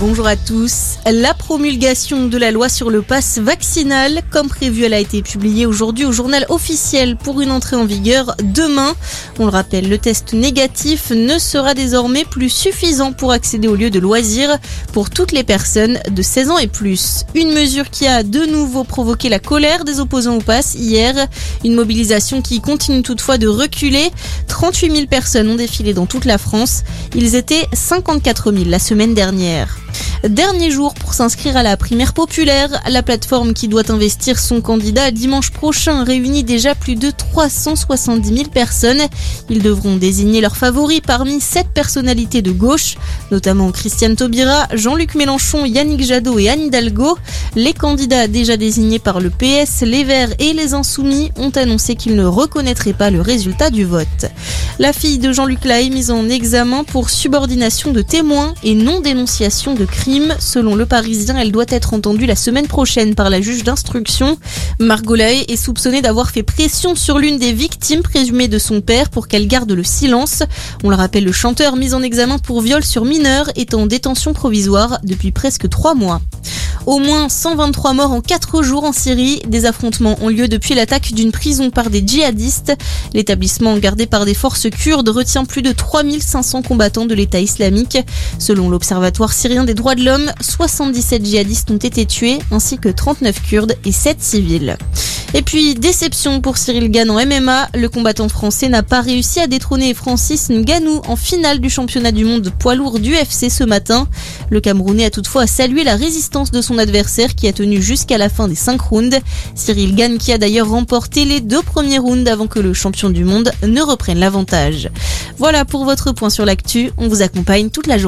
Bonjour à tous. La promulgation de la loi sur le pass vaccinal, comme prévu, elle a été publiée aujourd'hui au journal officiel pour une entrée en vigueur demain. On le rappelle, le test négatif ne sera désormais plus suffisant pour accéder au lieu de loisirs pour toutes les personnes de 16 ans et plus. Une mesure qui a de nouveau provoqué la colère des opposants au pass hier. Une mobilisation qui continue toutefois de reculer. 38 000 personnes ont défilé dans toute la France. Ils étaient 54 000 la semaine dernière. Dernier jour pour s'inscrire à la primaire populaire. La plateforme qui doit investir son candidat dimanche prochain réunit déjà plus de 370 000 personnes. Ils devront désigner leurs favoris parmi sept personnalités de gauche, notamment Christiane Taubira, Jean-Luc Mélenchon, Yannick Jadot et Anne Hidalgo. Les candidats déjà désignés par le PS, les Verts et les Insoumis ont annoncé qu'ils ne reconnaîtraient pas le résultat du vote. La fille de Jean-Luc Lahaye mise en examen pour subordination de témoins et non-dénonciation de Selon le Parisien, elle doit être entendue la semaine prochaine par la juge d'instruction. Margot est soupçonnée d'avoir fait pression sur l'une des victimes présumées de son père pour qu'elle garde le silence. On le rappelle, le chanteur mis en examen pour viol sur mineur est en détention provisoire depuis presque trois mois. Au moins 123 morts en 4 jours en Syrie. Des affrontements ont lieu depuis l'attaque d'une prison par des djihadistes. L'établissement gardé par des forces kurdes retient plus de 3500 combattants de l'État islamique. Selon l'Observatoire syrien des droits de l'homme, 77 djihadistes ont été tués ainsi que 39 kurdes et 7 civils. Et puis, déception pour Cyril Gann en MMA. Le combattant français n'a pas réussi à détrôner Francis Ngannou en finale du championnat du monde poids lourd du FC ce matin. Le Camerounais a toutefois salué la résistance de adversaire qui a tenu jusqu'à la fin des 5 rounds. Cyril Gann qui a d'ailleurs remporté les deux premiers rounds avant que le champion du monde ne reprenne l'avantage. Voilà pour votre point sur l'actu. On vous accompagne toute la journée.